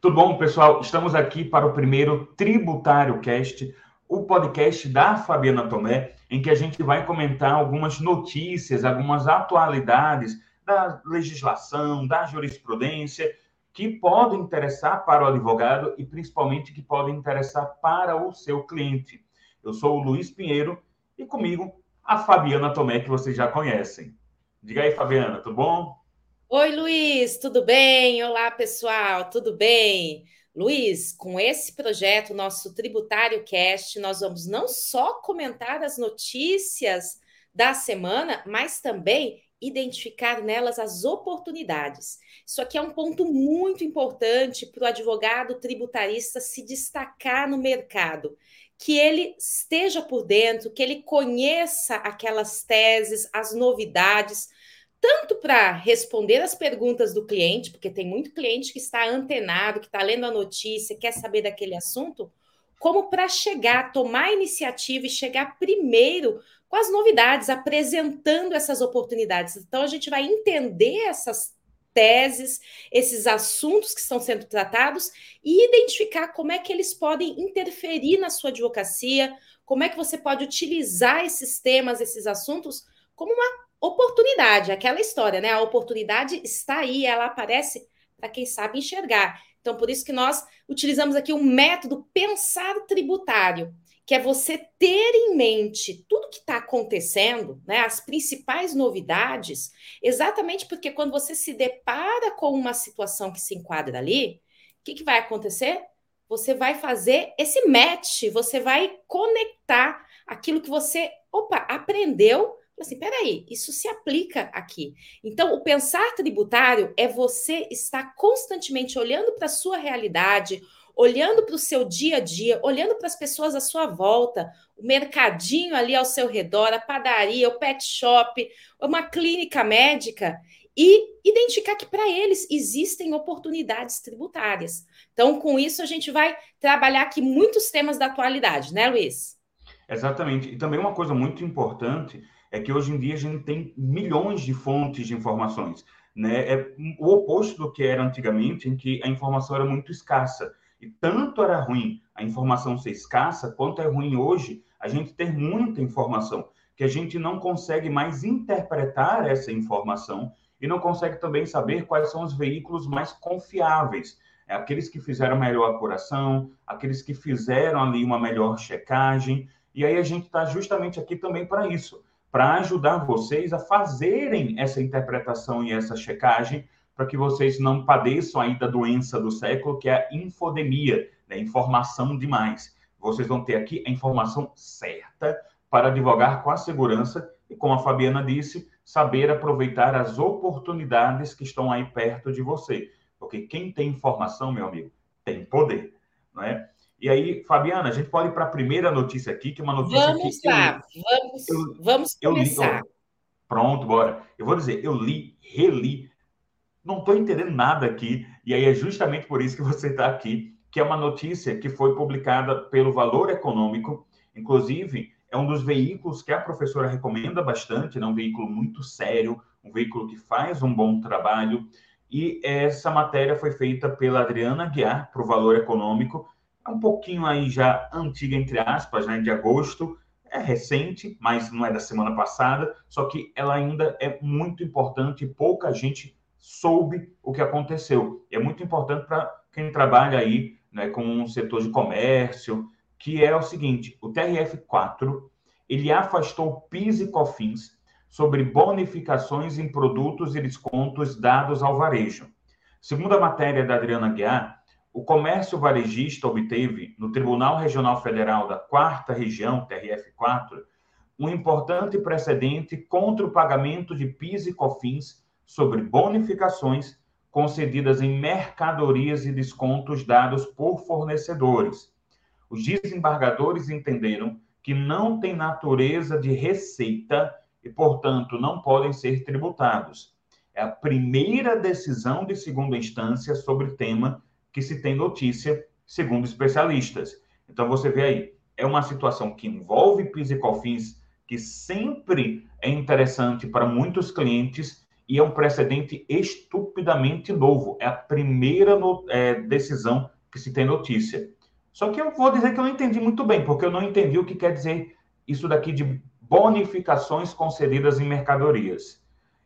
Tudo bom, pessoal? Estamos aqui para o primeiro Tributário Cast, o podcast da Fabiana Tomé, em que a gente vai comentar algumas notícias, algumas atualidades da legislação, da jurisprudência, que podem interessar para o advogado e principalmente que podem interessar para o seu cliente. Eu sou o Luiz Pinheiro e comigo a Fabiana Tomé, que vocês já conhecem. Diga aí, Fabiana, tudo bom? Oi, Luiz, tudo bem? Olá, pessoal, tudo bem? Luiz, com esse projeto, nosso Tributário Cast, nós vamos não só comentar as notícias da semana, mas também identificar nelas as oportunidades. Isso aqui é um ponto muito importante para o advogado tributarista se destacar no mercado, que ele esteja por dentro, que ele conheça aquelas teses, as novidades tanto para responder as perguntas do cliente, porque tem muito cliente que está antenado, que está lendo a notícia, quer saber daquele assunto, como para chegar, tomar a iniciativa e chegar primeiro com as novidades, apresentando essas oportunidades. Então, a gente vai entender essas teses, esses assuntos que estão sendo tratados e identificar como é que eles podem interferir na sua advocacia, como é que você pode utilizar esses temas, esses assuntos, como uma oportunidade, aquela história, né? A oportunidade está aí, ela aparece para quem sabe enxergar. Então, por isso que nós utilizamos aqui um método pensar tributário, que é você ter em mente tudo que está acontecendo, né? As principais novidades, exatamente porque quando você se depara com uma situação que se enquadra ali, o que, que vai acontecer? Você vai fazer esse match, você vai conectar aquilo que você, opa, aprendeu assim, peraí, isso se aplica aqui. Então, o pensar tributário é você estar constantemente olhando para a sua realidade, olhando para o seu dia a dia, olhando para as pessoas à sua volta, o mercadinho ali ao seu redor, a padaria, o pet shop, uma clínica médica, e identificar que para eles existem oportunidades tributárias. Então, com isso, a gente vai trabalhar aqui muitos temas da atualidade, né, Luiz? Exatamente. E também uma coisa muito importante é que hoje em dia a gente tem milhões de fontes de informações. Né? É o oposto do que era antigamente, em que a informação era muito escassa. E tanto era ruim a informação ser escassa, quanto é ruim hoje a gente ter muita informação, que a gente não consegue mais interpretar essa informação e não consegue também saber quais são os veículos mais confiáveis. É aqueles que fizeram melhor apuração, aqueles que fizeram ali uma melhor checagem. E aí a gente está justamente aqui também para isso, para ajudar vocês a fazerem essa interpretação e essa checagem, para que vocês não padeçam aí da doença do século, que é a infodemia, né? informação demais. Vocês vão ter aqui a informação certa para advogar com a segurança e, como a Fabiana disse, saber aproveitar as oportunidades que estão aí perto de você. Porque quem tem informação, meu amigo, tem poder, não é? E aí, Fabiana, a gente pode ir para a primeira notícia aqui, que é uma notícia vamos que. Lá, eu, vamos eu, vamos começar. Li, pronto, bora. Eu vou dizer, eu li, reli, não estou entendendo nada aqui, e aí é justamente por isso que você está aqui, que é uma notícia que foi publicada pelo Valor Econômico, inclusive é um dos veículos que a professora recomenda bastante, é né? um veículo muito sério, um veículo que faz um bom trabalho, e essa matéria foi feita pela Adriana Guiar, para o Valor Econômico, é um pouquinho aí já antiga, entre aspas, né, de agosto, é recente, mas não é da semana passada, só que ela ainda é muito importante e pouca gente soube o que aconteceu. É muito importante para quem trabalha aí né, com o setor de comércio, que é o seguinte, o TRF4, ele afastou PIS e COFINS sobre bonificações em produtos e descontos dados ao varejo. Segundo a matéria da Adriana Guiar, o comércio varejista obteve, no Tribunal Regional Federal da Quarta Região, TRF4, um importante precedente contra o pagamento de PIS e COFINS sobre bonificações concedidas em mercadorias e descontos dados por fornecedores. Os desembargadores entenderam que não têm natureza de receita e, portanto, não podem ser tributados. É a primeira decisão de segunda instância sobre o tema que se tem notícia, segundo especialistas. Então, você vê aí, é uma situação que envolve PIS e COFINS, que sempre é interessante para muitos clientes e é um precedente estupidamente novo. É a primeira no, é, decisão que se tem notícia. Só que eu vou dizer que eu não entendi muito bem, porque eu não entendi o que quer dizer isso daqui de bonificações concedidas em mercadorias.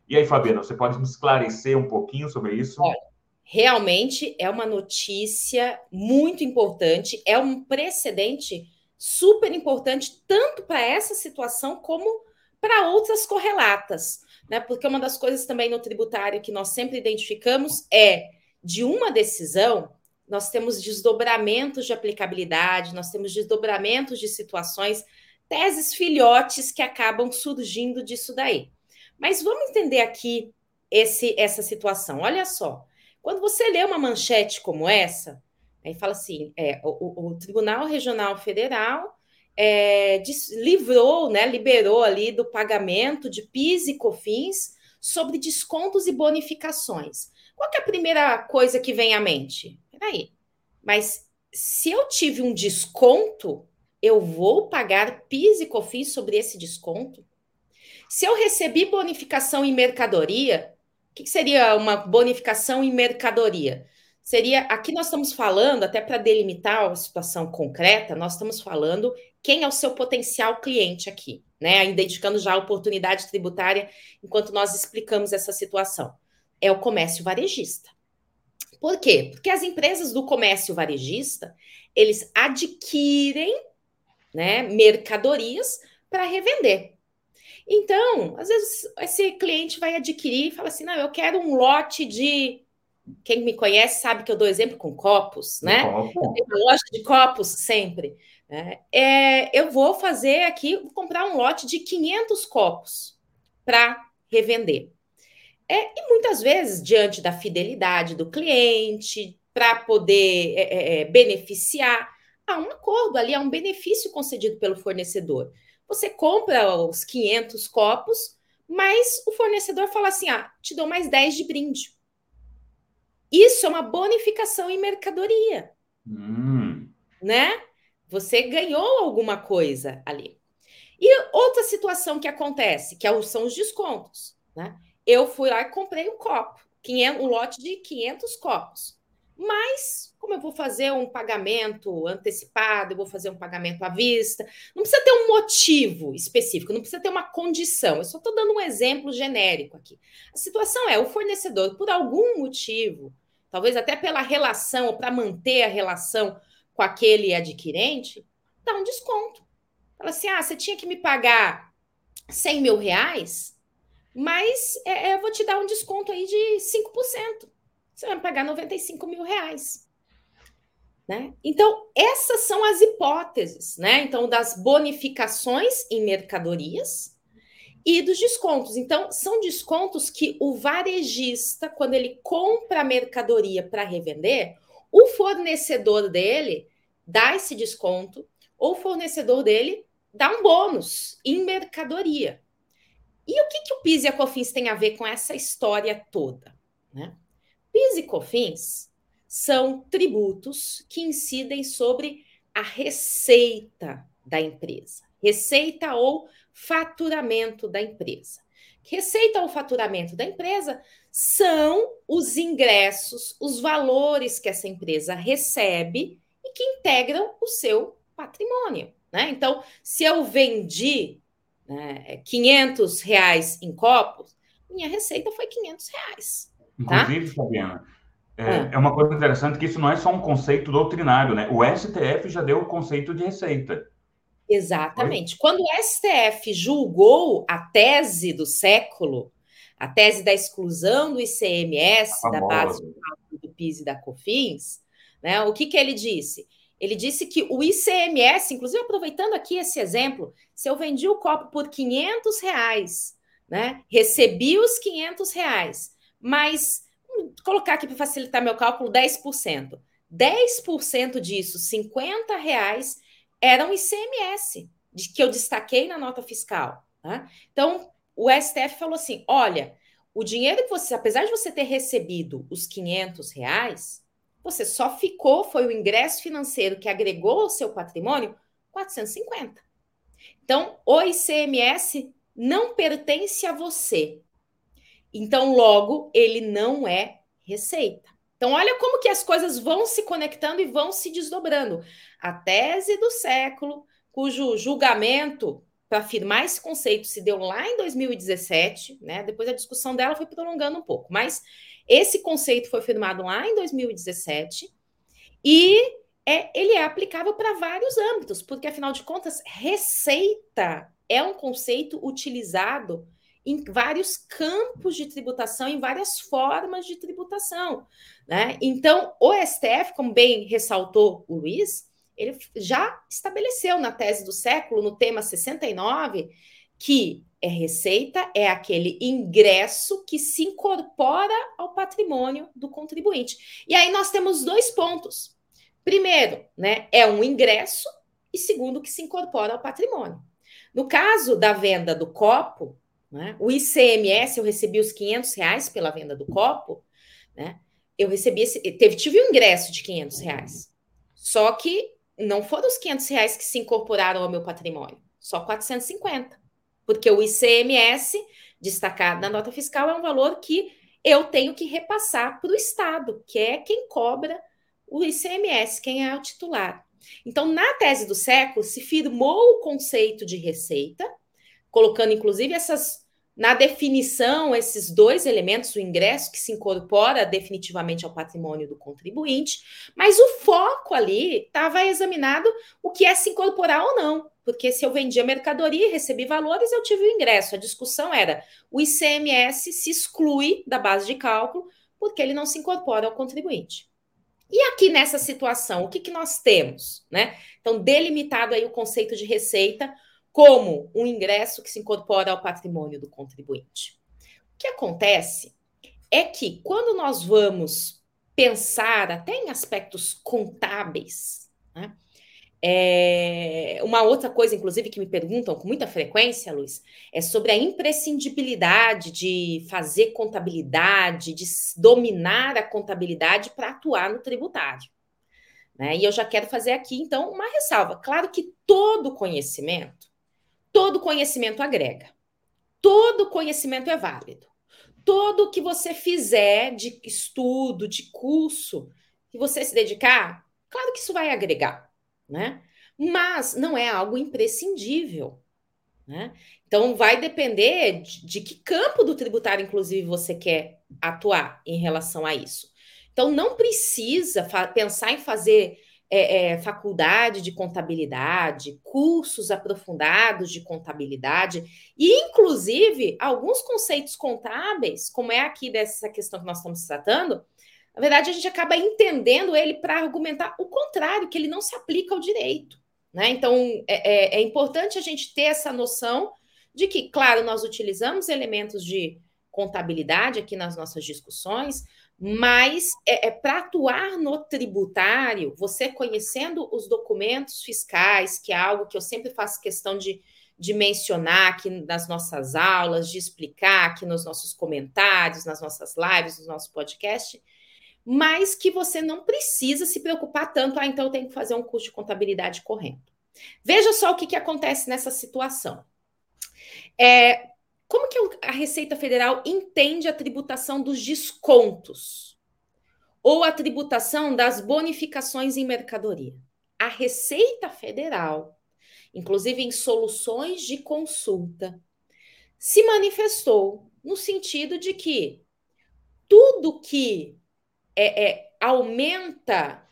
E aí, Fabiana, você pode me esclarecer um pouquinho sobre isso? Olha, realmente é uma notícia muito importante, é um precedente super importante, tanto para essa situação como para outras correlatas né? Porque uma das coisas também no tributário que nós sempre identificamos é de uma decisão, nós temos desdobramentos de aplicabilidade, nós temos desdobramentos de situações, teses filhotes que acabam surgindo disso daí. Mas vamos entender aqui esse, essa situação. Olha só, quando você lê uma manchete como essa, aí fala assim: é, o, o Tribunal Regional Federal é, livrou, né, liberou ali do pagamento de PIS e COFINS sobre descontos e bonificações. Qual é a primeira coisa que vem à mente? Peraí, mas se eu tive um desconto, eu vou pagar PIS e COFINS sobre esse desconto? Se eu recebi bonificação em mercadoria, o que seria uma bonificação em mercadoria? Seria, aqui nós estamos falando, até para delimitar a situação concreta, nós estamos falando quem é o seu potencial cliente aqui, né? Identificando já a oportunidade tributária enquanto nós explicamos essa situação. É o comércio varejista. Por quê? Porque as empresas do comércio varejista, eles adquirem né, mercadorias para revender. Então, às vezes, esse cliente vai adquirir e fala assim: não, eu quero um lote de. Quem me conhece sabe que eu dou exemplo com copos, né? Copo. Loja de copos sempre. Né? É, eu vou fazer aqui, vou comprar um lote de 500 copos para revender. É, e muitas vezes, diante da fidelidade do cliente, para poder é, é, é, beneficiar, há um acordo ali, há um benefício concedido pelo fornecedor. Você compra os 500 copos, mas o fornecedor fala assim: ah, te dou mais 10 de brinde. Isso é uma bonificação em mercadoria. Hum. Né? Você ganhou alguma coisa ali. E outra situação que acontece, que é são os descontos. Né? Eu fui lá e comprei um copo, 500, um lote de 500 copos. Mas, como eu vou fazer um pagamento antecipado, eu vou fazer um pagamento à vista, não precisa ter um motivo específico, não precisa ter uma condição. Eu só estou dando um exemplo genérico aqui. A situação é: o fornecedor, por algum motivo, talvez até pela relação, ou para manter a relação com aquele adquirente, dá um desconto. Fala assim: ah, você tinha que me pagar 100 mil reais, mas é, é eu vou te dar um desconto aí de 5%. Você vai me pagar 95 mil reais. Né? Então, essas são as hipóteses, né? Então, das bonificações em mercadorias e dos descontos. Então, são descontos que o varejista, quando ele compra a mercadoria para revender, o fornecedor dele dá esse desconto, ou o fornecedor dele dá um bônus em mercadoria. E o que, que o PIS e a COFINS tem a ver com essa história toda? Né? PIS e COFINS são tributos que incidem sobre a receita da empresa, receita ou faturamento da empresa. Receita ou faturamento da empresa são os ingressos, os valores que essa empresa recebe e que integram o seu patrimônio. Né? Então, se eu vendi né, 500 reais em copos, minha receita foi 500 reais. Tá? Inclusive, Fabiana, é, ah. é, uma coisa interessante que isso não é só um conceito doutrinário, né? O STF já deu o conceito de receita. Exatamente. Quando o STF julgou a tese do século, a tese da exclusão do ICMS, da base do PIS e da COFINS, né, o que, que ele disse? Ele disse que o ICMS, inclusive aproveitando aqui esse exemplo, se eu vendi o copo por 500 reais, né, recebi os 500 reais, mas, colocar aqui para facilitar meu cálculo, 10%. 10% disso, 50 reais, era um ICMS, de que eu destaquei na nota fiscal. Tá? Então, o STF falou assim: olha, o dinheiro que você, apesar de você ter recebido os 500 reais, você só ficou, foi o ingresso financeiro que agregou ao seu patrimônio 450. Então, o ICMS não pertence a você. Então, logo, ele não é receita. Então, olha como que as coisas vão se conectando e vão se desdobrando. A tese do século, cujo julgamento para afirmar esse conceito se deu lá em 2017, né? Depois a discussão dela foi prolongando um pouco, mas esse conceito foi firmado lá em 2017 e é, ele é aplicável para vários âmbitos, porque afinal de contas, receita é um conceito utilizado em vários campos de tributação, em várias formas de tributação. Né? Então, o STF, como bem ressaltou o Luiz, ele já estabeleceu na tese do século, no tema 69, que é receita é aquele ingresso que se incorpora ao patrimônio do contribuinte. E aí nós temos dois pontos. Primeiro, né, é um ingresso e segundo que se incorpora ao patrimônio. No caso da venda do copo, né? O ICMS, eu recebi os 500 reais pela venda do copo, né? Eu recebi esse, teve, tive um ingresso de 500 reais. Só que não foram os 500 reais que se incorporaram ao meu patrimônio, só 450. Porque o ICMS, destacado na nota fiscal, é um valor que eu tenho que repassar para o Estado, que é quem cobra o ICMS, quem é o titular. Então, na tese do século, se firmou o conceito de receita, colocando inclusive essas na definição esses dois elementos, o ingresso que se incorpora definitivamente ao patrimônio do contribuinte, mas o foco ali estava examinado o que é se incorporar ou não, porque se eu vendia mercadoria e recebi valores, eu tive o ingresso. A discussão era o ICMS se exclui da base de cálculo porque ele não se incorpora ao contribuinte. E aqui nessa situação, o que, que nós temos? Né? Então, delimitado aí o conceito de receita, como um ingresso que se incorpora ao patrimônio do contribuinte. O que acontece é que quando nós vamos pensar até em aspectos contábeis, né? É, uma outra coisa, inclusive, que me perguntam com muita frequência, Luiz, é sobre a imprescindibilidade de fazer contabilidade, de dominar a contabilidade para atuar no tributário. Né? E eu já quero fazer aqui, então, uma ressalva. Claro que todo conhecimento Todo conhecimento agrega. Todo conhecimento é válido. Todo que você fizer de estudo, de curso, que você se dedicar, claro que isso vai agregar, né? Mas não é algo imprescindível, né? Então vai depender de, de que campo do tributário, inclusive, você quer atuar em relação a isso. Então não precisa pensar em fazer é, é, faculdade de contabilidade, cursos aprofundados de contabilidade, e inclusive alguns conceitos contábeis, como é aqui dessa questão que nós estamos tratando, na verdade a gente acaba entendendo ele para argumentar o contrário, que ele não se aplica ao direito. Né? Então é, é, é importante a gente ter essa noção de que, claro, nós utilizamos elementos de contabilidade aqui nas nossas discussões, mas é, é para atuar no tributário, você conhecendo os documentos fiscais, que é algo que eu sempre faço questão de, de mencionar aqui nas nossas aulas, de explicar aqui nos nossos comentários, nas nossas lives, no nosso podcast, mas que você não precisa se preocupar tanto, ah, então eu tenho que fazer um curso de contabilidade correndo. Veja só o que, que acontece nessa situação. É, como que a Receita Federal entende a tributação dos descontos ou a tributação das bonificações em mercadoria? A Receita Federal, inclusive em soluções de consulta, se manifestou no sentido de que tudo que é, é, aumenta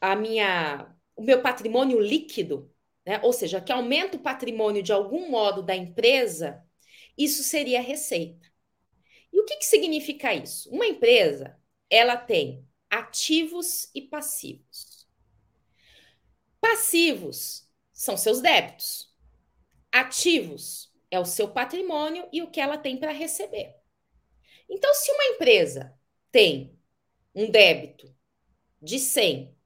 a minha, o meu patrimônio líquido, né? ou seja, que aumenta o patrimônio de algum modo da empresa, isso seria receita. E o que, que significa isso? Uma empresa, ela tem ativos e passivos. Passivos são seus débitos. Ativos é o seu patrimônio e o que ela tem para receber. Então, se uma empresa tem um débito de 100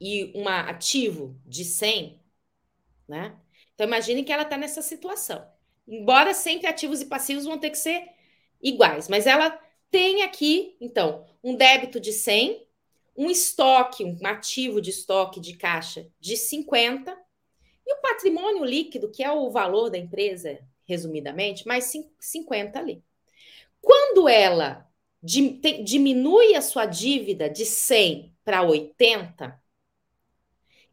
e um ativo de 100, né? Então, imagine que ela está nessa situação. Embora sempre ativos e passivos vão ter que ser iguais, mas ela tem aqui, então, um débito de 100, um estoque, um ativo de estoque de caixa de 50 e o patrimônio líquido, que é o valor da empresa, resumidamente, mais 50 ali. Quando ela diminui a sua dívida de 100 para 80,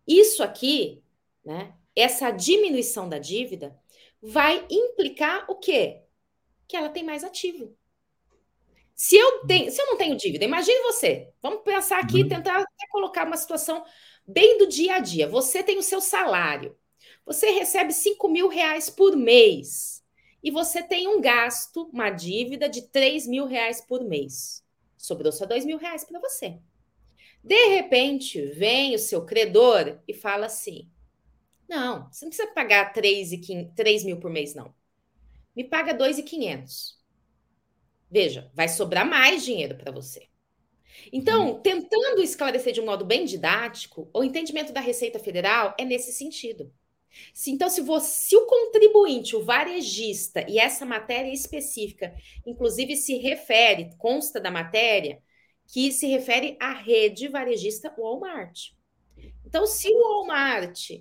isso aqui, né, essa diminuição da dívida vai implicar o quê? Que ela tem mais ativo. Se eu, tenho, se eu não tenho dívida, imagine você. Vamos pensar aqui, uhum. tentar colocar uma situação bem do dia a dia. Você tem o seu salário. Você recebe 5 mil reais por mês. E você tem um gasto, uma dívida de 3 mil reais por mês. Sobrou só 2 mil reais para você. De repente, vem o seu credor e fala assim: Não, você não precisa pagar 3, e 3 mil por mês, não. Me paga 2,500. Veja, vai sobrar mais dinheiro para você. Então, uhum. tentando esclarecer de um modo bem didático, o entendimento da Receita Federal é nesse sentido. Se, então, se, você, se o contribuinte, o varejista, e essa matéria específica, inclusive se refere, consta da matéria, que se refere à rede varejista Walmart. Então, se o Walmart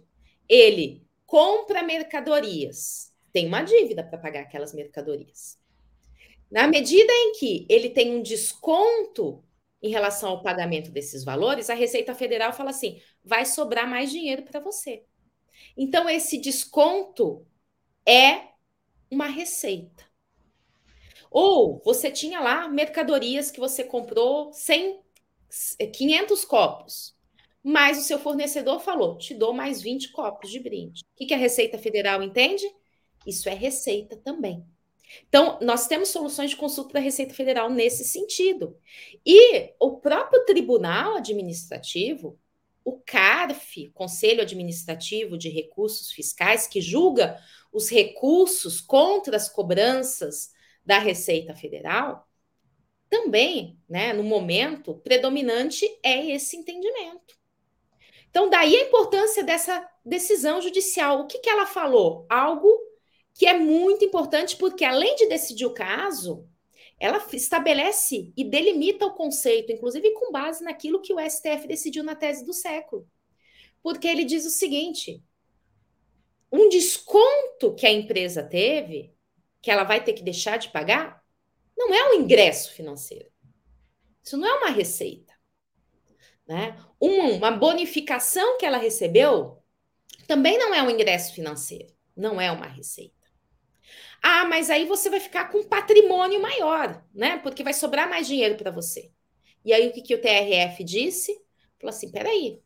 ele compra mercadorias, tem uma dívida para pagar aquelas mercadorias. Na medida em que ele tem um desconto em relação ao pagamento desses valores, a Receita Federal fala assim: vai sobrar mais dinheiro para você. Então, esse desconto é uma receita. Ou você tinha lá mercadorias que você comprou 100, 500 copos, mas o seu fornecedor falou: te dou mais 20 copos de brinde. O que, que a Receita Federal entende? Isso é receita também. Então, nós temos soluções de consulta da Receita Federal nesse sentido. E o próprio Tribunal Administrativo, o CARF, Conselho Administrativo de Recursos Fiscais, que julga os recursos contra as cobranças da Receita Federal, também, né, no momento, predominante é esse entendimento. Então, daí a importância dessa decisão judicial. O que, que ela falou? Algo que é muito importante, porque além de decidir o caso, ela estabelece e delimita o conceito, inclusive com base naquilo que o STF decidiu na tese do século. Porque ele diz o seguinte: um desconto que a empresa teve, que ela vai ter que deixar de pagar, não é um ingresso financeiro. Isso não é uma receita. Né? Uma bonificação que ela recebeu também não é um ingresso financeiro, não é uma receita. Ah, mas aí você vai ficar com um patrimônio maior, né? Porque vai sobrar mais dinheiro para você. E aí o que, que o TRF disse? Falou assim: peraí,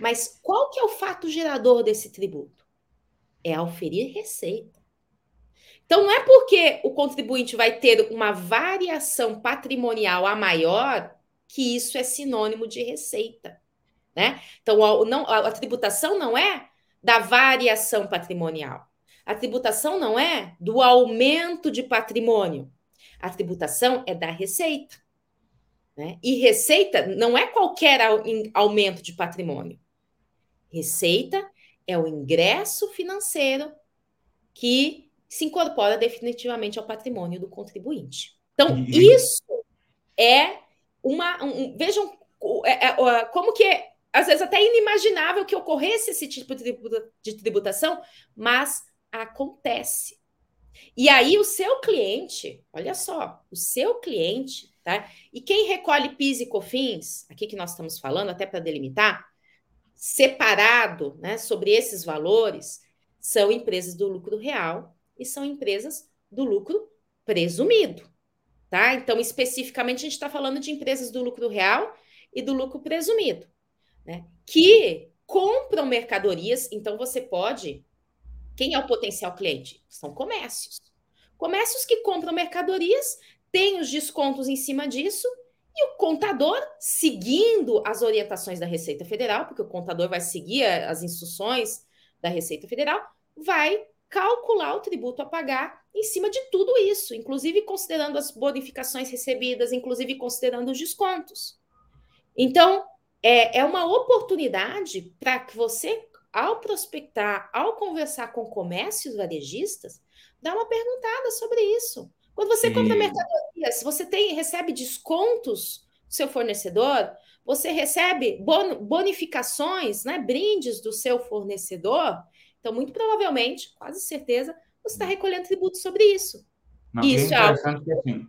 mas qual que é o fato gerador desse tributo? É auferir receita. Então, não é porque o contribuinte vai ter uma variação patrimonial a maior que isso é sinônimo de receita. Né? Então, a, não, a, a tributação não é da variação patrimonial. A tributação não é do aumento de patrimônio. A tributação é da receita. Né? E receita não é qualquer aumento de patrimônio. Receita é o ingresso financeiro que se incorpora definitivamente ao patrimônio do contribuinte. Então, isso é uma. Um, vejam é, é, como que é, às vezes até inimaginável que ocorresse esse tipo de tributação, mas acontece. E aí o seu cliente, olha só, o seu cliente, tá? E quem recolhe PIS e COFINS, aqui que nós estamos falando, até para delimitar, separado, né, sobre esses valores, são empresas do lucro real e são empresas do lucro presumido, tá? Então, especificamente, a gente está falando de empresas do lucro real e do lucro presumido, né? Que compram mercadorias, então você pode quem é o potencial cliente? São comércios. Comércios que compram mercadorias, têm os descontos em cima disso, e o contador, seguindo as orientações da Receita Federal, porque o contador vai seguir as instruções da Receita Federal, vai calcular o tributo a pagar em cima de tudo isso, inclusive considerando as bonificações recebidas, inclusive considerando os descontos. Então, é, é uma oportunidade para que você ao prospectar, ao conversar com comércios varejistas, dá uma perguntada sobre isso. Quando você Sim. compra mercadoria, se você tem, recebe descontos do seu fornecedor, você recebe bonificações, né, brindes do seu fornecedor, então, muito provavelmente, quase certeza, você está recolhendo tributo sobre isso. Não, isso é, é algo... que assim,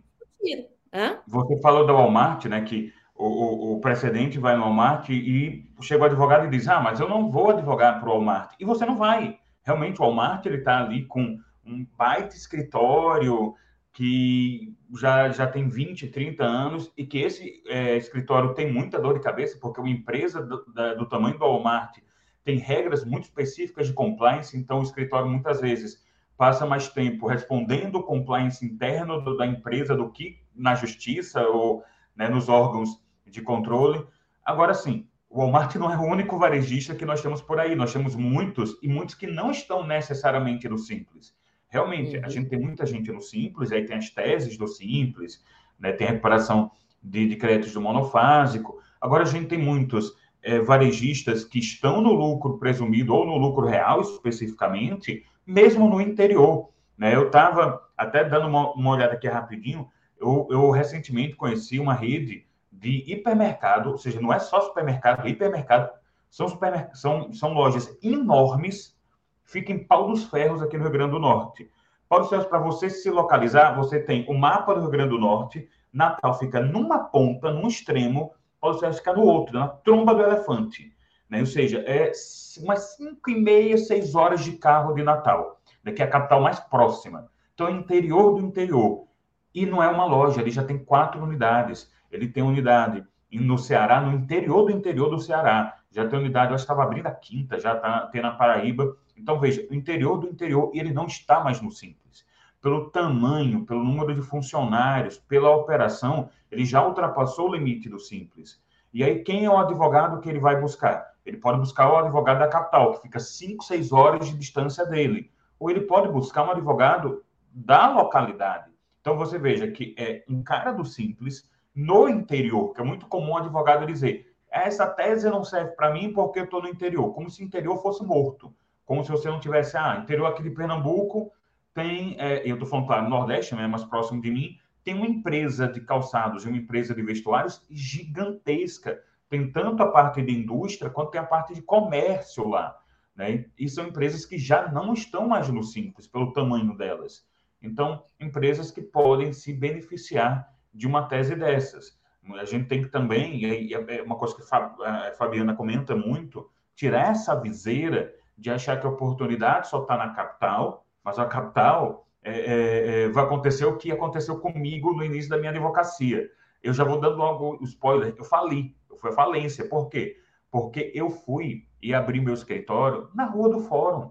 Hã? Você falou da Walmart, né? Que o, o, o, precedente vai no Walmart e chega o advogado e diz: Ah, mas eu não vou advogar para o Walmart. E você não vai. Realmente, o Walmart está ali com um baita escritório que já, já tem 20, 30 anos e que esse é, escritório tem muita dor de cabeça, porque uma empresa do, da, do tamanho do Walmart tem regras muito específicas de compliance, então o escritório muitas vezes passa mais tempo respondendo o compliance interno do, da empresa do que na justiça ou né, nos órgãos de controle. Agora sim, o Walmart não é o único varejista que nós temos por aí, nós temos muitos e muitos que não estão necessariamente no Simples. Realmente, uhum. a gente tem muita gente no Simples, aí tem as teses do Simples, né, tem a recuperação de, de créditos do monofásico. Agora, a gente tem muitos é, varejistas que estão no lucro presumido ou no lucro real especificamente, mesmo no interior. Né? Eu estava até dando uma, uma, olhada aqui rapidinho, eu, eu recentemente conheci uma rede de hipermercado, ou seja, não é só supermercado, é hipermercado, são, supermerc são, são lojas enormes, fica em Pau dos Ferros, aqui no Rio Grande do Norte. Pau dos Ferros, para você se localizar, você tem o mapa do Rio Grande do Norte, Natal fica numa ponta, num extremo, Pau dos Ferros fica no outro, na tromba do elefante. Né? Ou seja, é umas 5 e meia, 6 horas de carro de Natal, né? que é a capital mais próxima. Então, é interior do interior. E não é uma loja, ele já tem quatro unidades. Ele tem unidade no Ceará, no interior do interior do Ceará. Já tem unidade, eu estava abrindo a quinta, já está tem na Paraíba. Então, veja, o interior do interior, ele não está mais no Simples. Pelo tamanho, pelo número de funcionários, pela operação, ele já ultrapassou o limite do Simples. E aí, quem é o advogado que ele vai buscar? Ele pode buscar o advogado da capital, que fica 5, 6 horas de distância dele. Ou ele pode buscar um advogado da localidade. Então, você veja que é um cara do Simples, no interior, que é muito comum o advogado dizer: essa tese não serve para mim porque eu estou no interior, como se o interior fosse morto, como se você não tivesse, ah, interior aqui de Pernambuco tem, é, eu estou falando, claro, Nordeste, né, mais próximo de mim, tem uma empresa de calçados e uma empresa de vestuários gigantesca. Tem tanto a parte de indústria quanto tem a parte de comércio lá. Né? E são empresas que já não estão mais no Simples, pelo tamanho delas. Então, empresas que podem se beneficiar de uma tese dessas. A gente tem que também, e é uma coisa que a Fabiana comenta muito, tirar essa viseira de achar que a oportunidade só está na capital, mas a capital é, é, é, vai acontecer o que aconteceu comigo no início da minha advocacia. Eu já vou dando logo o spoiler, eu fali, eu fui à falência. Por quê? Porque eu fui e abri meu escritório na Rua do Fórum,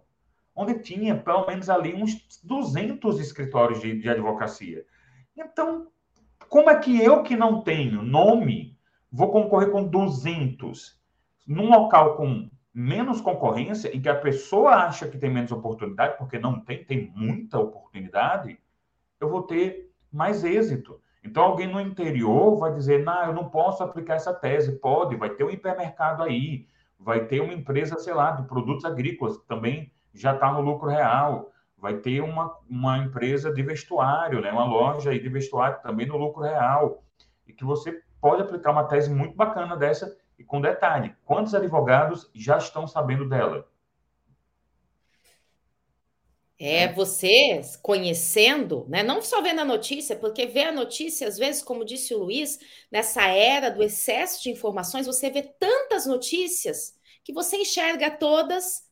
onde tinha pelo menos ali uns 200 escritórios de, de advocacia. Então, como é que eu, que não tenho nome, vou concorrer com 200 num local com menos concorrência, em que a pessoa acha que tem menos oportunidade, porque não tem, tem muita oportunidade, eu vou ter mais êxito. Então, alguém no interior vai dizer: não, eu não posso aplicar essa tese. Pode, vai ter um hipermercado aí, vai ter uma empresa, sei lá, de produtos agrícolas, que também já está no lucro real vai ter uma, uma empresa de vestuário, né? uma loja de vestuário também no lucro real, e que você pode aplicar uma tese muito bacana dessa, e com detalhe, quantos advogados já estão sabendo dela? É você conhecendo, né? não só vendo a notícia, porque ver a notícia, às vezes, como disse o Luiz, nessa era do excesso de informações, você vê tantas notícias que você enxerga todas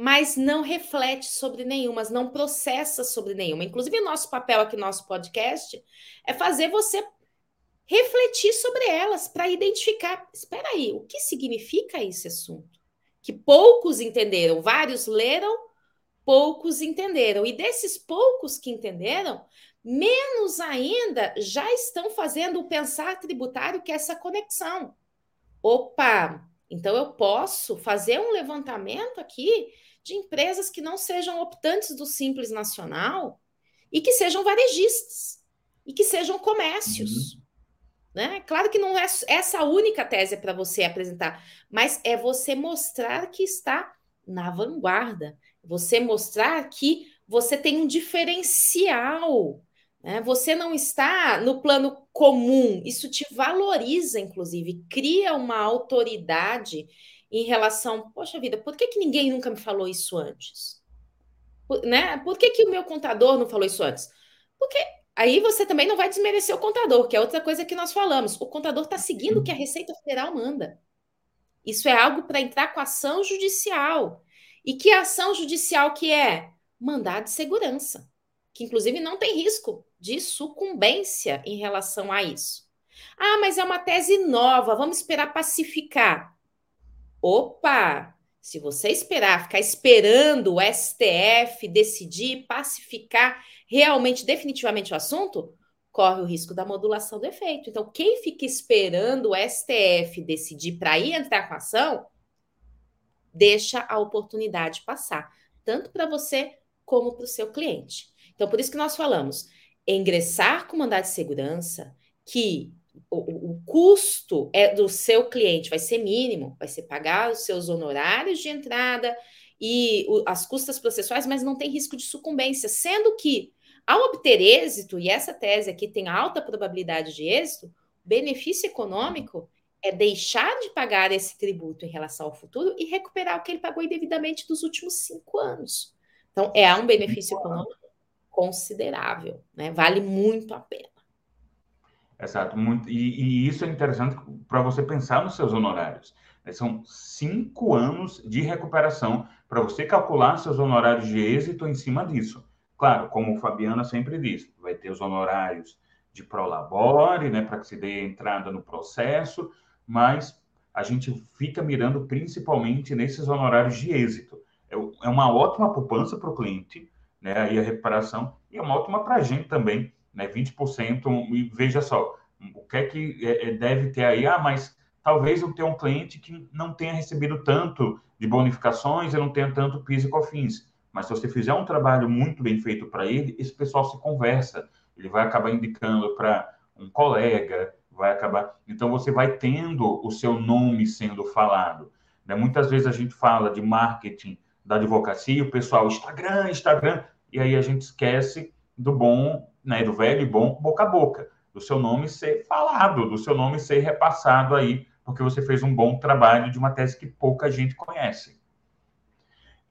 mas não reflete sobre nenhuma, não processa sobre nenhuma. Inclusive, o nosso papel aqui no nosso podcast é fazer você refletir sobre elas para identificar. Espera aí, o que significa esse assunto? Que poucos entenderam, vários leram, poucos entenderam. E desses poucos que entenderam, menos ainda já estão fazendo o pensar tributário, que é essa conexão. Opa, então eu posso fazer um levantamento aqui de empresas que não sejam optantes do Simples Nacional e que sejam varejistas e que sejam comércios. Uhum. Né? Claro que não é essa a única tese para você apresentar, mas é você mostrar que está na vanguarda, você mostrar que você tem um diferencial. Né? Você não está no plano comum, isso te valoriza, inclusive, cria uma autoridade em relação, poxa vida, por que, que ninguém nunca me falou isso antes? Por, né? por que, que o meu contador não falou isso antes? Porque Aí você também não vai desmerecer o contador, que é outra coisa que nós falamos. O contador está seguindo o que a Receita Federal manda. Isso é algo para entrar com ação judicial. E que ação judicial que é? Mandado de segurança, que inclusive não tem risco de sucumbência em relação a isso. Ah, mas é uma tese nova, vamos esperar pacificar. Opa! Se você esperar, ficar esperando o STF decidir, pacificar realmente, definitivamente o assunto, corre o risco da modulação do efeito. Então, quem fica esperando o STF decidir para ir entrar com a ação, deixa a oportunidade passar, tanto para você como para o seu cliente. Então, por isso que nós falamos, ingressar com mandado de segurança, que o, o, custo é do seu cliente vai ser mínimo, vai ser pagar os seus honorários de entrada e o, as custas processuais, mas não tem risco de sucumbência, sendo que ao obter êxito, e essa tese aqui tem alta probabilidade de êxito, benefício econômico é deixar de pagar esse tributo em relação ao futuro e recuperar o que ele pagou indevidamente dos últimos cinco anos. Então, é um benefício econômico considerável, né? Vale muito a pena. Exato, muito, e, e isso é interessante para você pensar nos seus honorários. Né? São cinco anos de recuperação para você calcular seus honorários de êxito em cima disso. Claro, como a Fabiana sempre diz, vai ter os honorários de prolabore, né, para que se dê entrada no processo, mas a gente fica mirando principalmente nesses honorários de êxito. É, é uma ótima poupança para o cliente, né, aí a recuperação, e é uma ótima para a gente também, né, 20%, e veja só, o que é que é, é, deve ter aí? Ah, mas talvez eu tenha um cliente que não tenha recebido tanto de bonificações, eu não tenha tanto PIS e COFINS. Mas se você fizer um trabalho muito bem feito para ele, esse pessoal se conversa. Ele vai acabar indicando para um colega, vai acabar. Então você vai tendo o seu nome sendo falado. Né? Muitas vezes a gente fala de marketing da advocacia, o pessoal Instagram, Instagram, e aí a gente esquece do bom, né, do velho e bom boca a boca, do seu nome ser falado, do seu nome ser repassado aí, porque você fez um bom trabalho de uma tese que pouca gente conhece.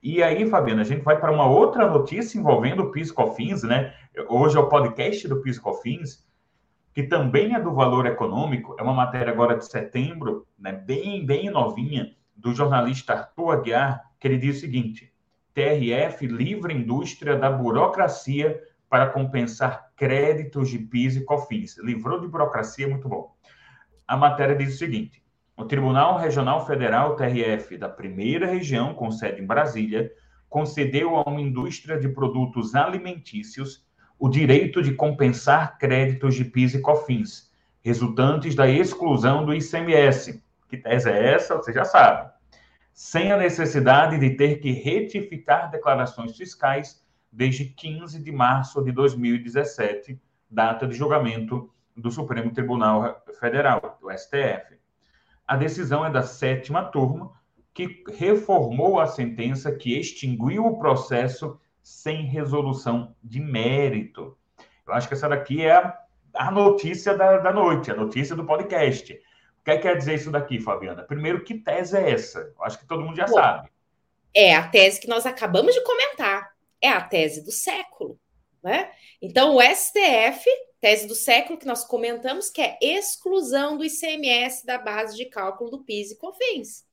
E aí, Fabiana, a gente vai para uma outra notícia envolvendo o PIS Cofins, né? Hoje é o podcast do PIS Cofins, que também é do valor econômico, é uma matéria agora de setembro, né, bem, bem novinha, do jornalista Arthur Aguiar, que ele diz o seguinte: TRF livra indústria da burocracia para compensar créditos de PIS e COFINS. Livrou de burocracia, muito bom. A matéria diz o seguinte: o Tribunal Regional Federal, TRF, da primeira região, com sede em Brasília, concedeu a uma indústria de produtos alimentícios o direito de compensar créditos de PIS e COFINS, resultantes da exclusão do ICMS. Que tese é essa? Você já sabe. Sem a necessidade de ter que retificar declarações fiscais desde 15 de março de 2017, data de julgamento do Supremo Tribunal Federal, do STF. A decisão é da sétima turma, que reformou a sentença que extinguiu o processo sem resolução de mérito. Eu acho que essa daqui é a, a notícia da, da, noite, a notícia do podcast. O que é quer dizer isso daqui, Fabiana? Primeiro, que tese é essa? Eu acho que todo mundo já Bom, sabe. É a tese que nós acabamos de comentar. É a tese do século. Né? Então, o STF tese do século que nós comentamos, que é exclusão do ICMS da base de cálculo do PIS e COFINS.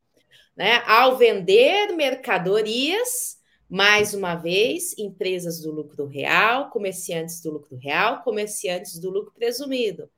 Né? Ao vender mercadorias, mais uma vez, empresas do lucro real, comerciantes do lucro real, comerciantes do lucro presumido.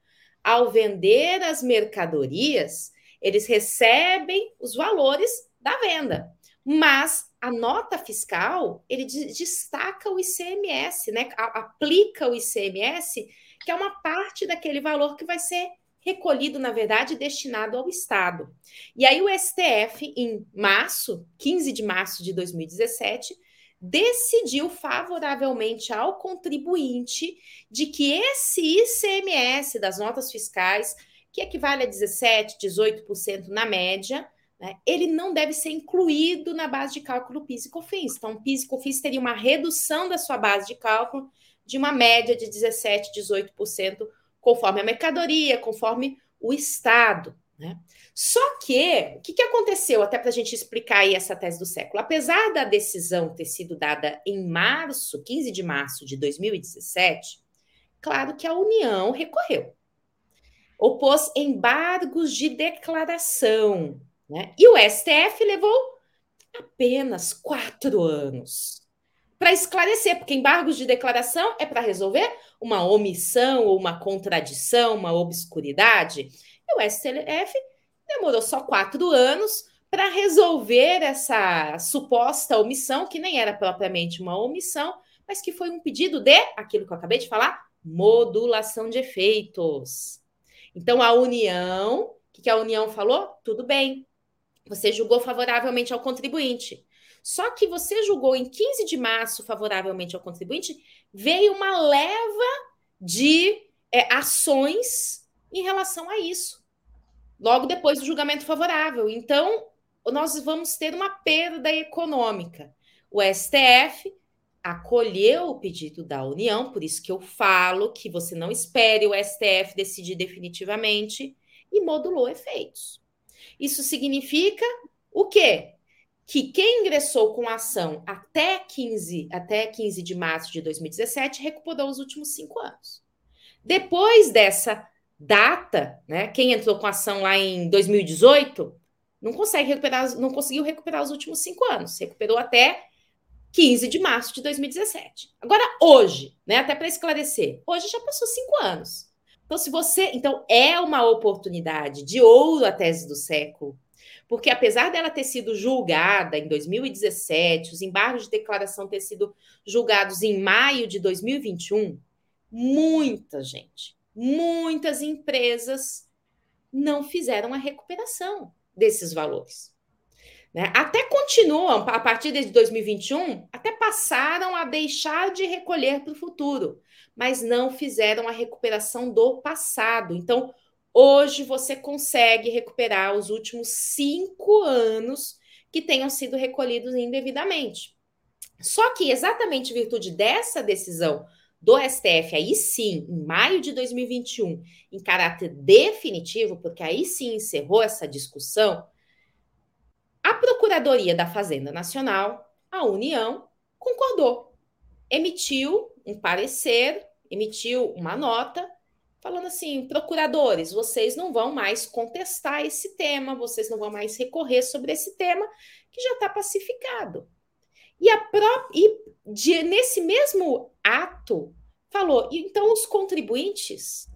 Ao vender as mercadorias, eles recebem os valores da venda, mas a nota fiscal ele destaca o ICMS, né? aplica o ICMS que é uma parte daquele valor que vai ser recolhido, na verdade, destinado ao Estado. E aí o STF, em março, 15 de março de 2017, decidiu favoravelmente ao contribuinte de que esse ICMS das notas fiscais, que equivale a 17, 18% na média, né, ele não deve ser incluído na base de cálculo PIS e COFINS. Então, PIS e COFINS teria uma redução da sua base de cálculo de uma média de 17%, 18%, conforme a mercadoria, conforme o Estado. Né? Só que, o que, que aconteceu, até para a gente explicar aí essa tese do século? Apesar da decisão ter sido dada em março, 15 de março de 2017, Claro que a União recorreu. Opôs embargos de declaração. Né? E o STF levou apenas quatro anos para esclarecer, porque embargos de declaração é para resolver uma omissão ou uma contradição, uma obscuridade. E o STF demorou só quatro anos para resolver essa suposta omissão, que nem era propriamente uma omissão, mas que foi um pedido de aquilo que eu acabei de falar, modulação de efeitos. Então, a União, o que a União falou? Tudo bem, você julgou favoravelmente ao contribuinte. Só que você julgou em 15 de março favoravelmente ao contribuinte, veio uma leva de é, ações em relação a isso, logo depois do julgamento favorável. Então, nós vamos ter uma perda econômica. O STF acolheu o pedido da União, por isso que eu falo que você não espere o STF decidir definitivamente e modulou efeitos. Isso significa o quê? Que quem ingressou com ação até 15, até 15 de março de 2017 recuperou os últimos cinco anos. Depois dessa data, né, quem entrou com ação lá em 2018 não consegue recuperar, não conseguiu recuperar os últimos cinco anos, recuperou até 15 de março de 2017. Agora, hoje, né, até para esclarecer, hoje já passou cinco anos. Então, se você. Então, é uma oportunidade de ouro a tese do século, porque apesar dela ter sido julgada em 2017, os embargos de declaração ter sido julgados em maio de 2021, muita gente, muitas empresas não fizeram a recuperação desses valores. Né? Até continuam, a partir de 2021, até passaram a deixar de recolher para o futuro, mas não fizeram a recuperação do passado. Então, hoje você consegue recuperar os últimos cinco anos que tenham sido recolhidos indevidamente. Só que, exatamente em virtude dessa decisão do STF, aí sim, em maio de 2021, em caráter definitivo, porque aí sim encerrou essa discussão a Procuradoria da Fazenda Nacional, a União, concordou. Emitiu um parecer, emitiu uma nota, falando assim: procuradores, vocês não vão mais contestar esse tema, vocês não vão mais recorrer sobre esse tema, que já está pacificado. E, a pró e de, nesse mesmo ato, falou: então os contribuintes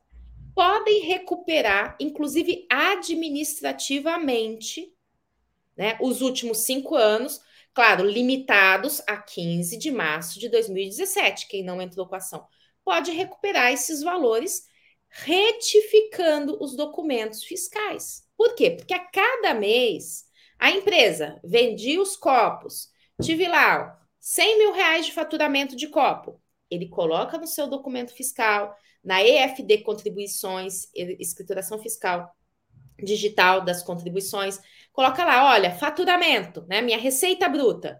podem recuperar, inclusive administrativamente, né? Os últimos cinco anos, claro, limitados a 15 de março de 2017. Quem não entrou com a ação pode recuperar esses valores retificando os documentos fiscais. Por quê? Porque a cada mês a empresa vendia os copos, tive lá 100 mil reais de faturamento de copo. Ele coloca no seu documento fiscal, na EFD Contribuições, escrituração fiscal digital das contribuições, coloca lá, olha, faturamento, né? Minha receita bruta,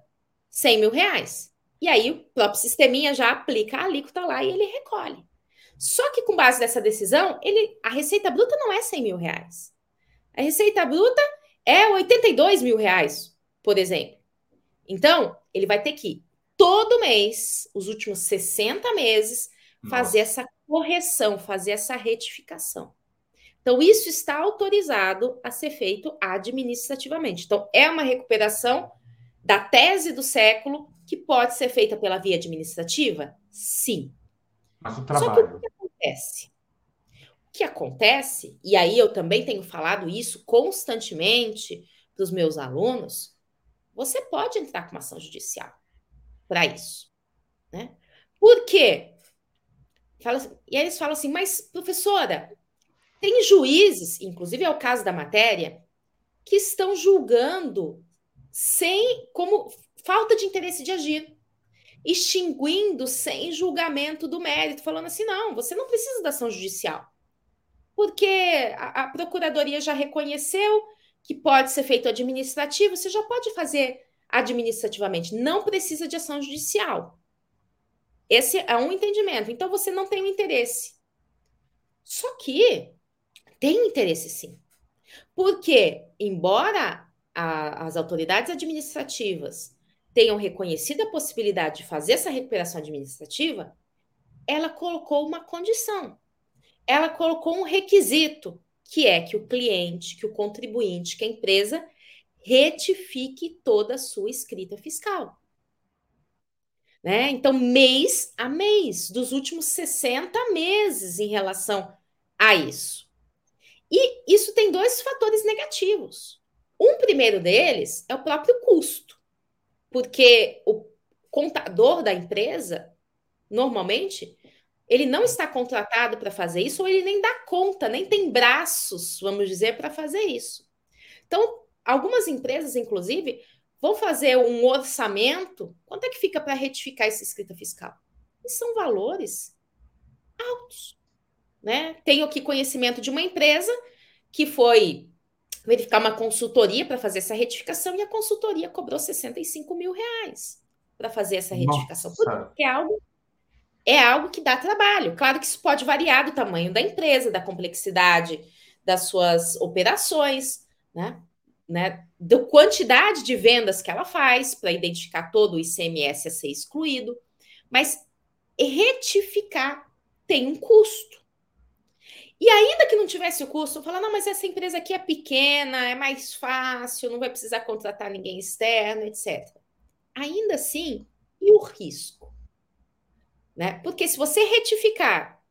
100 mil reais. E aí o próprio sisteminha já aplica a alíquota lá e ele recolhe. Só que com base nessa decisão, ele, a receita bruta não é 100 mil reais. A receita bruta é 82 mil reais, por exemplo. Então, ele vai ter que, todo mês, os últimos 60 meses, fazer essa correção, fazer essa retificação. Então, isso está autorizado a ser feito administrativamente. Então, é uma recuperação da tese do século que pode ser feita pela via administrativa? Sim. Mas o trabalho. Só que o que acontece? O que acontece, e aí eu também tenho falado isso constantemente para os meus alunos, você pode entrar com uma ação judicial para isso. Né? Por quê? Fala, e aí eles falam assim, mas professora, tem juízes, inclusive é o caso da matéria, que estão julgando sem como falta de interesse de agir, extinguindo sem julgamento do mérito, falando assim: não, você não precisa da ação judicial, porque a, a procuradoria já reconheceu que pode ser feito administrativo, você já pode fazer administrativamente, não precisa de ação judicial. Esse é um entendimento. Então você não tem o interesse. Só que tem interesse sim. Porque, embora a, as autoridades administrativas tenham reconhecido a possibilidade de fazer essa recuperação administrativa, ela colocou uma condição. Ela colocou um requisito, que é que o cliente, que o contribuinte, que a empresa retifique toda a sua escrita fiscal. Né? Então, mês a mês, dos últimos 60 meses em relação a isso. E isso tem dois fatores negativos. Um primeiro deles é o próprio custo, porque o contador da empresa, normalmente, ele não está contratado para fazer isso, ou ele nem dá conta, nem tem braços, vamos dizer, para fazer isso. Então, algumas empresas, inclusive, vão fazer um orçamento. Quanto é que fica para retificar essa escrita fiscal? E são valores altos. Né? Tenho aqui conhecimento de uma empresa que foi verificar uma consultoria para fazer essa retificação e a consultoria cobrou 65 mil reais para fazer essa retificação. Porque é algo, é algo que dá trabalho. Claro que isso pode variar do tamanho da empresa, da complexidade das suas operações, né? né, da quantidade de vendas que ela faz para identificar todo o ICMS a ser excluído, mas retificar tem um custo. E ainda que não tivesse o custo, falar, não, mas essa empresa aqui é pequena, é mais fácil, não vai precisar contratar ninguém externo, etc. Ainda assim, e o risco? Né? Porque se você retificar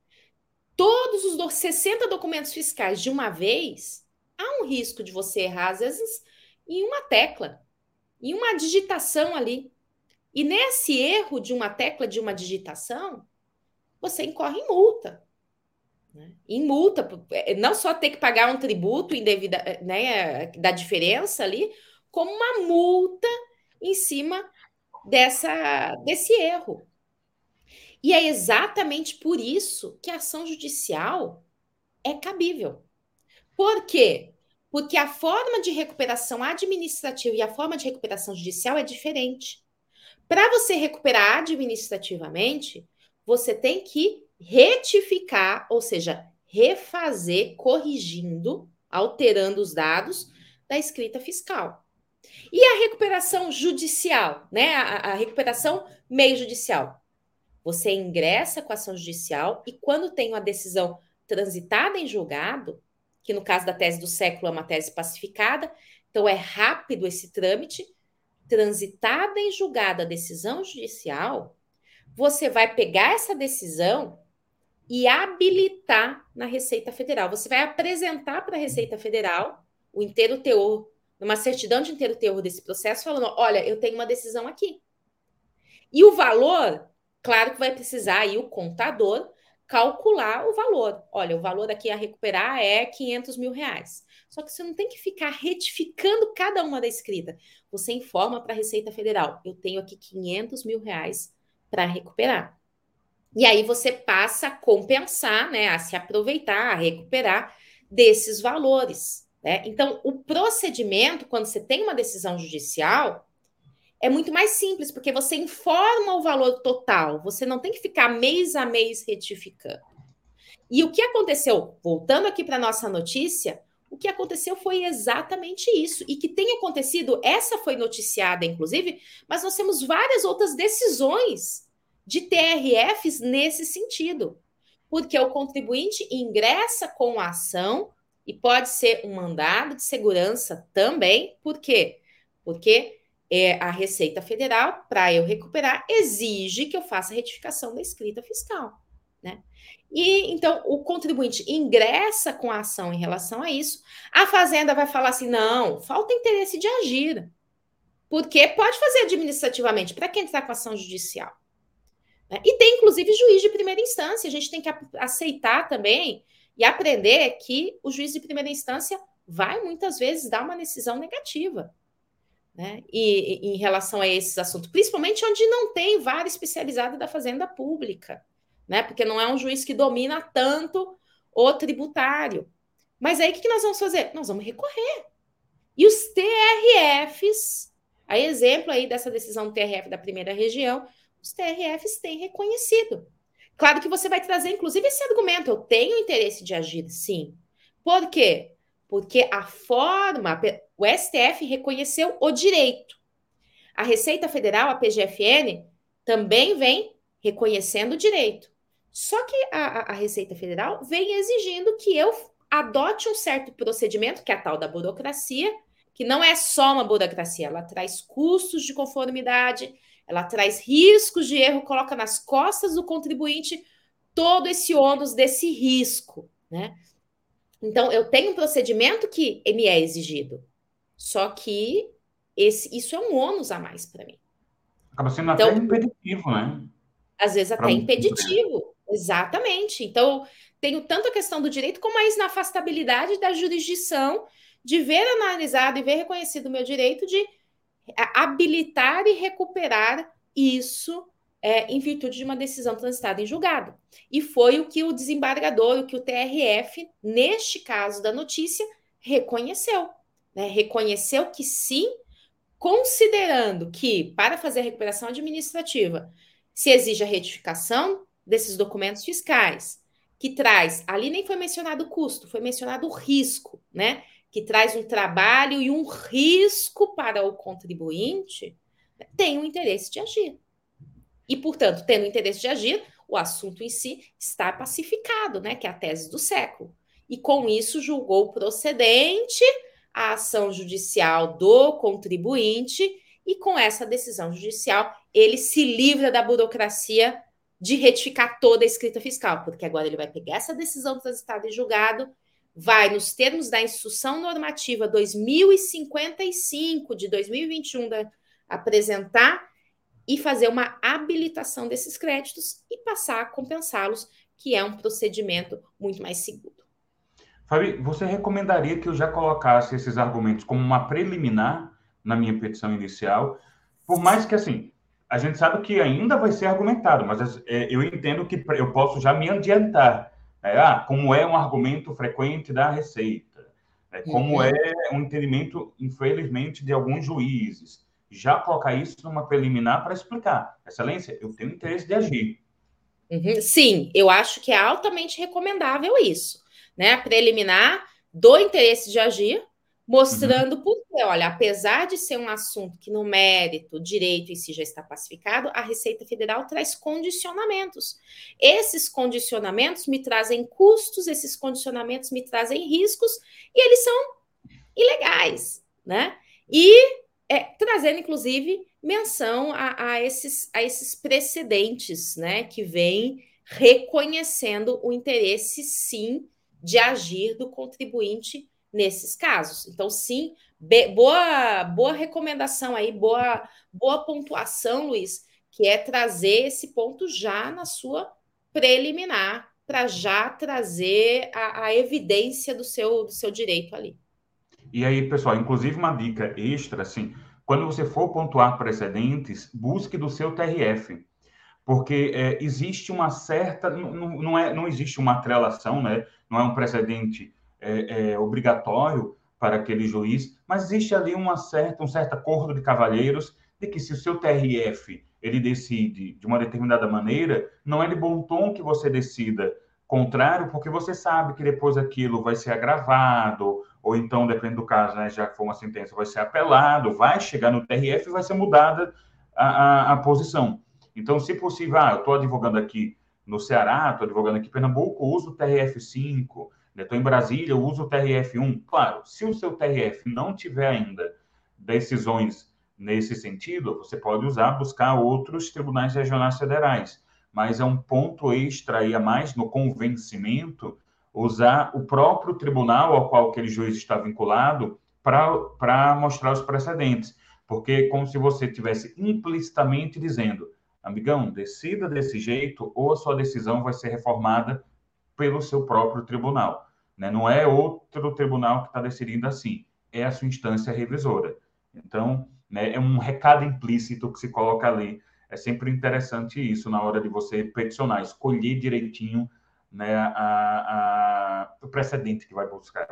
todos os 60 documentos fiscais de uma vez, há um risco de você errar, às vezes, em uma tecla, em uma digitação ali. E nesse erro de uma tecla, de uma digitação, você incorre em multa. Né? Em multa, é, não só ter que pagar um tributo indevida, é, né, da diferença ali, como uma multa em cima dessa, desse erro. E é exatamente por isso que a ação judicial é cabível. Por quê? Porque a forma de recuperação administrativa e a forma de recuperação judicial é diferente. Para você recuperar administrativamente, você tem que retificar, ou seja, refazer, corrigindo, alterando os dados da escrita fiscal. E a recuperação judicial, né? A, a, recuperação meio judicial. Você ingressa com a ação judicial e quando tem uma decisão transitada em julgado, que no caso da tese do século é uma tese pacificada, então é rápido esse trâmite, transitada em julgada a decisão judicial, você vai pegar essa decisão e habilitar na Receita Federal. Você vai apresentar para a Receita Federal o inteiro teor, numa certidão de inteiro teor desse processo, falando: olha, eu tenho uma decisão aqui. E o valor, claro que vai precisar aí o contador calcular o valor. Olha, o valor aqui a recuperar é 500 mil reais. Só que você não tem que ficar retificando cada uma da escrita. Você informa para a Receita Federal: eu tenho aqui 500 mil reais para recuperar. E aí você passa a compensar, né, a se aproveitar, a recuperar desses valores. Né? Então, o procedimento, quando você tem uma decisão judicial, é muito mais simples, porque você informa o valor total, você não tem que ficar mês a mês retificando. E o que aconteceu, voltando aqui para a nossa notícia, o que aconteceu foi exatamente isso. E que tem acontecido, essa foi noticiada, inclusive, mas nós temos várias outras decisões de TRFs nesse sentido. Porque o contribuinte ingressa com a ação e pode ser um mandado de segurança também. Por quê? Porque é, a Receita Federal, para eu recuperar, exige que eu faça retificação da escrita fiscal. Né? E então o contribuinte ingressa com a ação em relação a isso. A Fazenda vai falar assim: não, falta interesse de agir. Porque pode fazer administrativamente, para quem está com ação judicial. Né? E tem, inclusive, juiz de primeira instância. A gente tem que aceitar também e aprender que o juiz de primeira instância vai muitas vezes dar uma decisão negativa né? E, e, em relação a esses assuntos, principalmente onde não tem vara especializada da Fazenda Pública, né? Porque não é um juiz que domina tanto o tributário. Mas aí o que nós vamos fazer? Nós vamos recorrer. E os TRFs, a exemplo aí dessa decisão do TRF da primeira região, os TRFs têm reconhecido. Claro que você vai trazer, inclusive, esse argumento. Eu tenho interesse de agir, sim. Por quê? Porque a forma, o STF reconheceu o direito. A Receita Federal, a PGFN, também vem reconhecendo o direito. Só que a, a Receita Federal vem exigindo que eu adote um certo procedimento, que é a tal da burocracia, que não é só uma burocracia, ela traz custos de conformidade, ela traz riscos de erro, coloca nas costas do contribuinte todo esse ônus desse risco, né? Então, eu tenho um procedimento que me é exigido, só que esse, isso é um ônus a mais para mim. Acaba sendo então, até impeditivo, né? Às vezes até impeditivo, exatamente. Então, tenho tanto a questão do direito como a inafastabilidade da jurisdição de ver analisado e ver reconhecido o meu direito de habilitar e recuperar isso é, em virtude de uma decisão transitada em julgado. E foi o que o desembargador, o que o TRF, neste caso da notícia, reconheceu. Né? Reconheceu que sim, considerando que para fazer a recuperação administrativa se exige a retificação desses documentos fiscais, que traz, ali nem foi mencionado o custo, foi mencionado o risco, né? Que traz um trabalho e um risco para o contribuinte, tem o interesse de agir. E, portanto, tendo o interesse de agir, o assunto em si está pacificado, né? Que é a tese do século. E com isso julgou procedente a ação judicial do contribuinte, e com essa decisão judicial, ele se livra da burocracia de retificar toda a escrita fiscal, porque agora ele vai pegar essa decisão transitada e julgado, vai, nos termos da Instrução Normativa 2055 de 2021, da, apresentar e fazer uma habilitação desses créditos e passar a compensá-los, que é um procedimento muito mais seguro. Fabi, você recomendaria que eu já colocasse esses argumentos como uma preliminar na minha petição inicial? Por mais que, assim, a gente sabe que ainda vai ser argumentado, mas é, eu entendo que eu posso já me adiantar. Né? Ah, como é um argumento frequente da Receita, né? como uhum. é um entendimento, infelizmente, de alguns juízes já colocar isso numa preliminar para explicar. Excelência, eu tenho interesse de agir. Uhum, sim, eu acho que é altamente recomendável isso, né? A preliminar do interesse de agir, mostrando uhum. porque, olha, apesar de ser um assunto que no mérito, direito em si já está pacificado, a Receita Federal traz condicionamentos. Esses condicionamentos me trazem custos, esses condicionamentos me trazem riscos e eles são ilegais, né? E é, trazendo, inclusive, menção a, a, esses, a esses precedentes, né, que vêm reconhecendo o interesse, sim, de agir do contribuinte nesses casos. Então, sim, boa, boa recomendação aí, boa, boa pontuação, Luiz, que é trazer esse ponto já na sua preliminar, para já trazer a, a evidência do seu, do seu direito ali. E aí, pessoal, inclusive uma dica extra, assim, quando você for pontuar precedentes, busque do seu TRF, porque é, existe uma certa, não, não, é, não existe uma atrelação, né? não é um precedente é, é, obrigatório para aquele juiz, mas existe ali uma certa, um certo acordo de cavalheiros de que se o seu TRF ele decide de uma determinada maneira, não é de bom tom que você decida contrário, porque você sabe que depois aquilo vai ser agravado, ou então, depende do caso, né, já que for uma sentença, vai ser apelado, vai chegar no TRF e vai ser mudada a, a, a posição. Então, se possível, ah, eu estou advogando aqui no Ceará, estou advogando aqui em Pernambuco, uso o TRF5, estou né, em Brasília, eu uso o TRF1. Claro, se o seu TRF não tiver ainda decisões nesse sentido, você pode usar, buscar outros tribunais regionais federais. Mas é um ponto extra aí a mais no convencimento usar o próprio tribunal ao qual aquele juiz está vinculado para mostrar os precedentes. Porque como se você tivesse implicitamente dizendo, amigão, decida desse jeito ou a sua decisão vai ser reformada pelo seu próprio tribunal. Né? Não é outro tribunal que está decidindo assim, é a sua instância revisora. Então, né, é um recado implícito que se coloca ali. É sempre interessante isso na hora de você peticionar, escolher direitinho né, a, a, o precedente que vai buscar.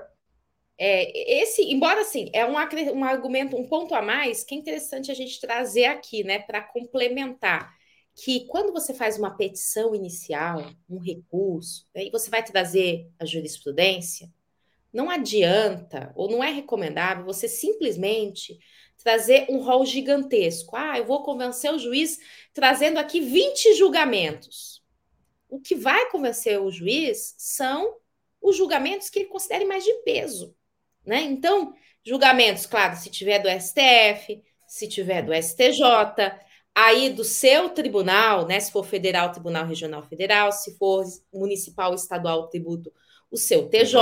É, esse, embora assim, é um, um argumento, um ponto a mais que é interessante a gente trazer aqui, né, para complementar que quando você faz uma petição inicial, um recurso, né, e você vai trazer a jurisprudência, não adianta ou não é recomendável você simplesmente trazer um rol gigantesco. Ah, eu vou convencer o juiz trazendo aqui 20 julgamentos. o que vai convencer o juiz são os julgamentos que ele considere mais de peso. Né? Então, julgamentos, claro, se tiver do STF, se tiver do STJ, aí do seu tribunal, né? Se for federal, tribunal regional federal, se for municipal, estadual, tributo, o seu TJ,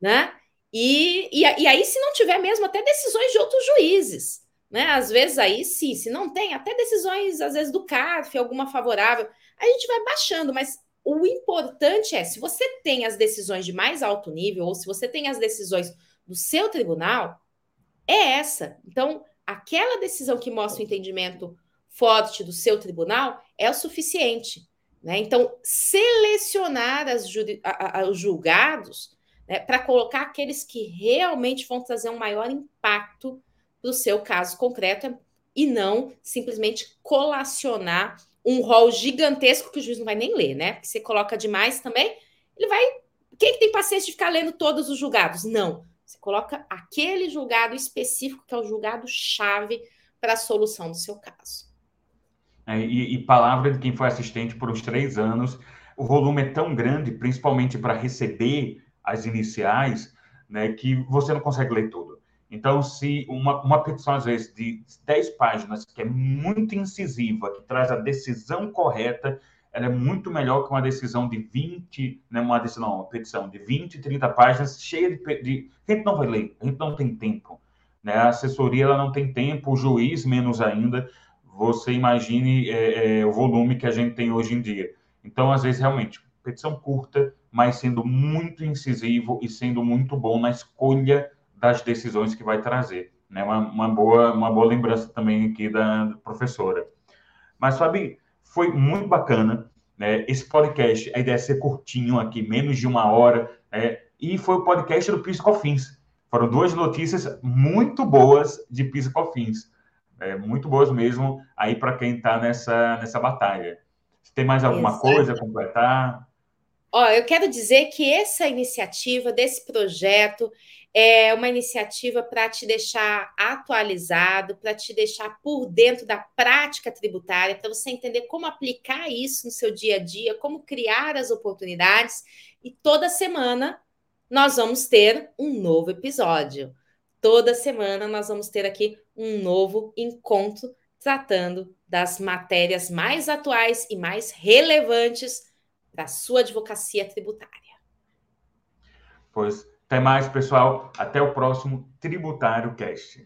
né? E, e, e aí, se não tiver mesmo, até decisões de outros juízes, né? Às vezes aí sim, se não tem, até decisões, às vezes, do CARF, alguma favorável, a gente vai baixando, mas o importante é, se você tem as decisões de mais alto nível, ou se você tem as decisões do seu tribunal, é essa. Então, aquela decisão que mostra o entendimento forte do seu tribunal é o suficiente. Né? Então, selecionar a, a, os julgados né, para colocar aqueles que realmente vão trazer um maior impacto para o seu caso concreto e não simplesmente colacionar um rol gigantesco que o juiz não vai nem ler, né? Porque você coloca demais também, ele vai. Quem que tem paciência de ficar lendo todos os julgados? Não. Você coloca aquele julgado específico, que é o julgado chave para a solução do seu caso. É, e, e, palavra de quem foi assistente por uns três anos, o volume é tão grande, principalmente para receber as iniciais, né, que você não consegue ler tudo. Então, se uma, uma petição, às vezes, de 10 páginas, que é muito incisiva, que traz a decisão correta, ela é muito melhor que uma decisão de 20, né, uma decisão, não, uma petição de 20, 30 páginas, cheia de, de... A gente não vai ler, a gente não tem tempo. Né? A assessoria ela não tem tempo, o juiz menos ainda. Você imagine é, é, o volume que a gente tem hoje em dia. Então, às vezes, realmente, petição curta, mas sendo muito incisivo e sendo muito bom na escolha das decisões que vai trazer. Né? Uma, uma, boa, uma boa lembrança também aqui da professora. Mas, Fabi, foi muito bacana. Né? Esse podcast, a ideia é ser curtinho aqui, menos de uma hora. Né? E foi o podcast do Piscofins. Foram duas notícias muito boas de Piscofins. É, muito boas mesmo aí para quem está nessa, nessa batalha. Tem mais alguma Exato. coisa a completar? Ó, eu quero dizer que essa iniciativa desse projeto é uma iniciativa para te deixar atualizado, para te deixar por dentro da prática tributária, para você entender como aplicar isso no seu dia a dia, como criar as oportunidades. E toda semana nós vamos ter um novo episódio. Toda semana nós vamos ter aqui um novo encontro tratando das matérias mais atuais e mais relevantes da sua advocacia tributária. Pois até mais, pessoal. Até o próximo Tributário Cast.